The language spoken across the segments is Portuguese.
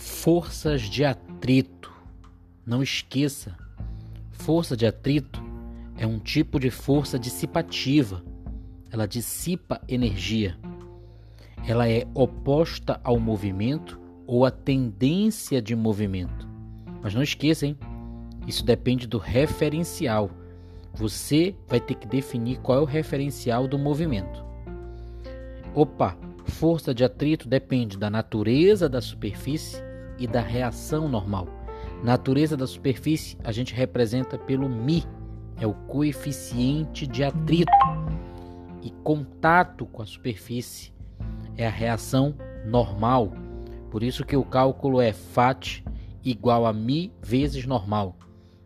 Forças de atrito. Não esqueça, força de atrito é um tipo de força dissipativa. Ela dissipa energia. Ela é oposta ao movimento ou à tendência de movimento. Mas não esqueça, hein? Isso depende do referencial. Você vai ter que definir qual é o referencial do movimento. Opa, força de atrito depende da natureza da superfície e da reação normal. Natureza da superfície a gente representa pelo Mi, é o coeficiente de atrito. E contato com a superfície é a reação normal. Por isso que o cálculo é FAT igual a Mi vezes normal.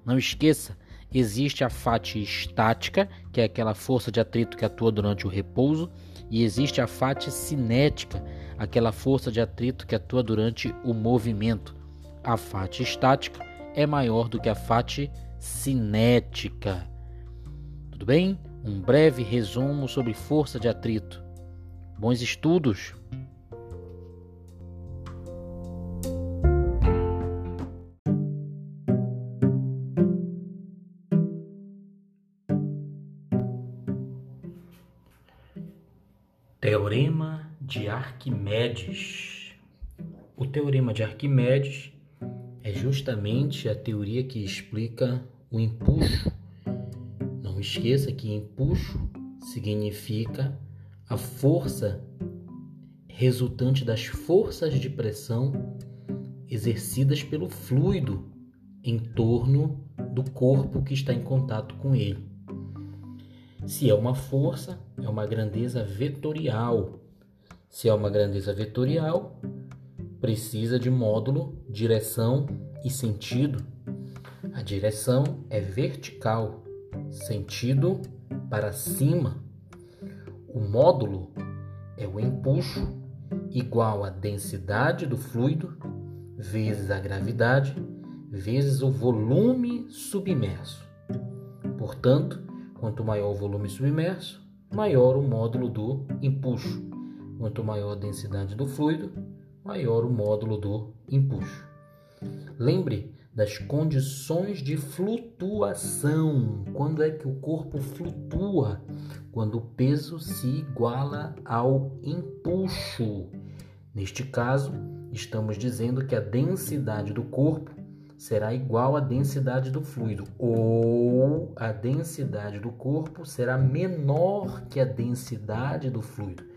Não esqueça, existe a FAT estática, que é aquela força de atrito que atua durante o repouso, e existe a FAT cinética, aquela força de atrito que atua durante o movimento. A FAT estática é maior do que a FAT cinética. Tudo bem? Um breve resumo sobre força de atrito. Bons estudos! Teorema de Arquimedes. O teorema de Arquimedes é justamente a teoria que explica o empuxo. Não esqueça que empuxo significa a força resultante das forças de pressão exercidas pelo fluido em torno do corpo que está em contato com ele. Se é uma força, é uma grandeza vetorial. Se é uma grandeza vetorial, precisa de módulo, direção e sentido. A direção é vertical, sentido para cima. O módulo é o empuxo igual a densidade do fluido vezes a gravidade vezes o volume submerso. Portanto, Quanto maior o volume submerso, maior o módulo do empuxo. Quanto maior a densidade do fluido, maior o módulo do empuxo. Lembre das condições de flutuação. Quando é que o corpo flutua? Quando o peso se iguala ao empuxo. Neste caso, estamos dizendo que a densidade do corpo será igual à densidade do fluido, ou a densidade do corpo será menor que a densidade do fluido.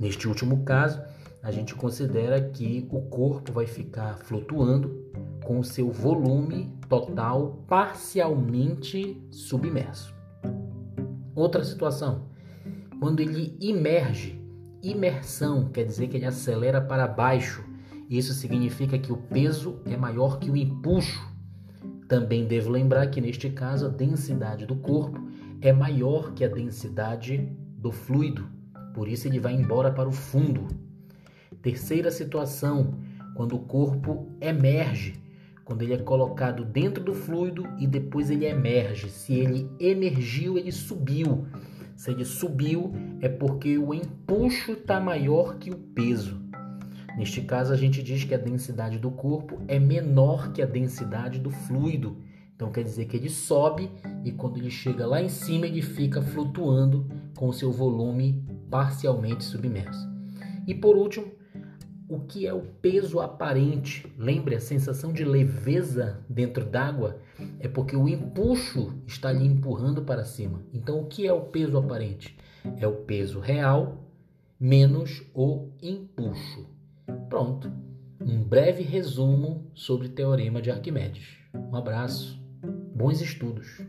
Neste último caso, a gente considera que o corpo vai ficar flutuando com o seu volume total parcialmente submerso. Outra situação, quando ele imerge, imersão quer dizer que ele acelera para baixo isso significa que o peso é maior que o empuxo. Também devo lembrar que neste caso a densidade do corpo é maior que a densidade do fluido, por isso ele vai embora para o fundo. Terceira situação, quando o corpo emerge, quando ele é colocado dentro do fluido e depois ele emerge. Se ele emergiu, ele subiu. Se ele subiu, é porque o empuxo está maior que o peso. Neste caso, a gente diz que a densidade do corpo é menor que a densidade do fluido. Então quer dizer que ele sobe e quando ele chega lá em cima, ele fica flutuando com seu volume parcialmente submerso. E por último, o que é o peso aparente? Lembre a sensação de leveza dentro d'água é porque o empuxo está lhe empurrando para cima. Então, o que é o peso aparente? É o peso real menos o empuxo. Pronto, um breve resumo sobre o Teorema de Arquimedes. Um abraço, bons estudos!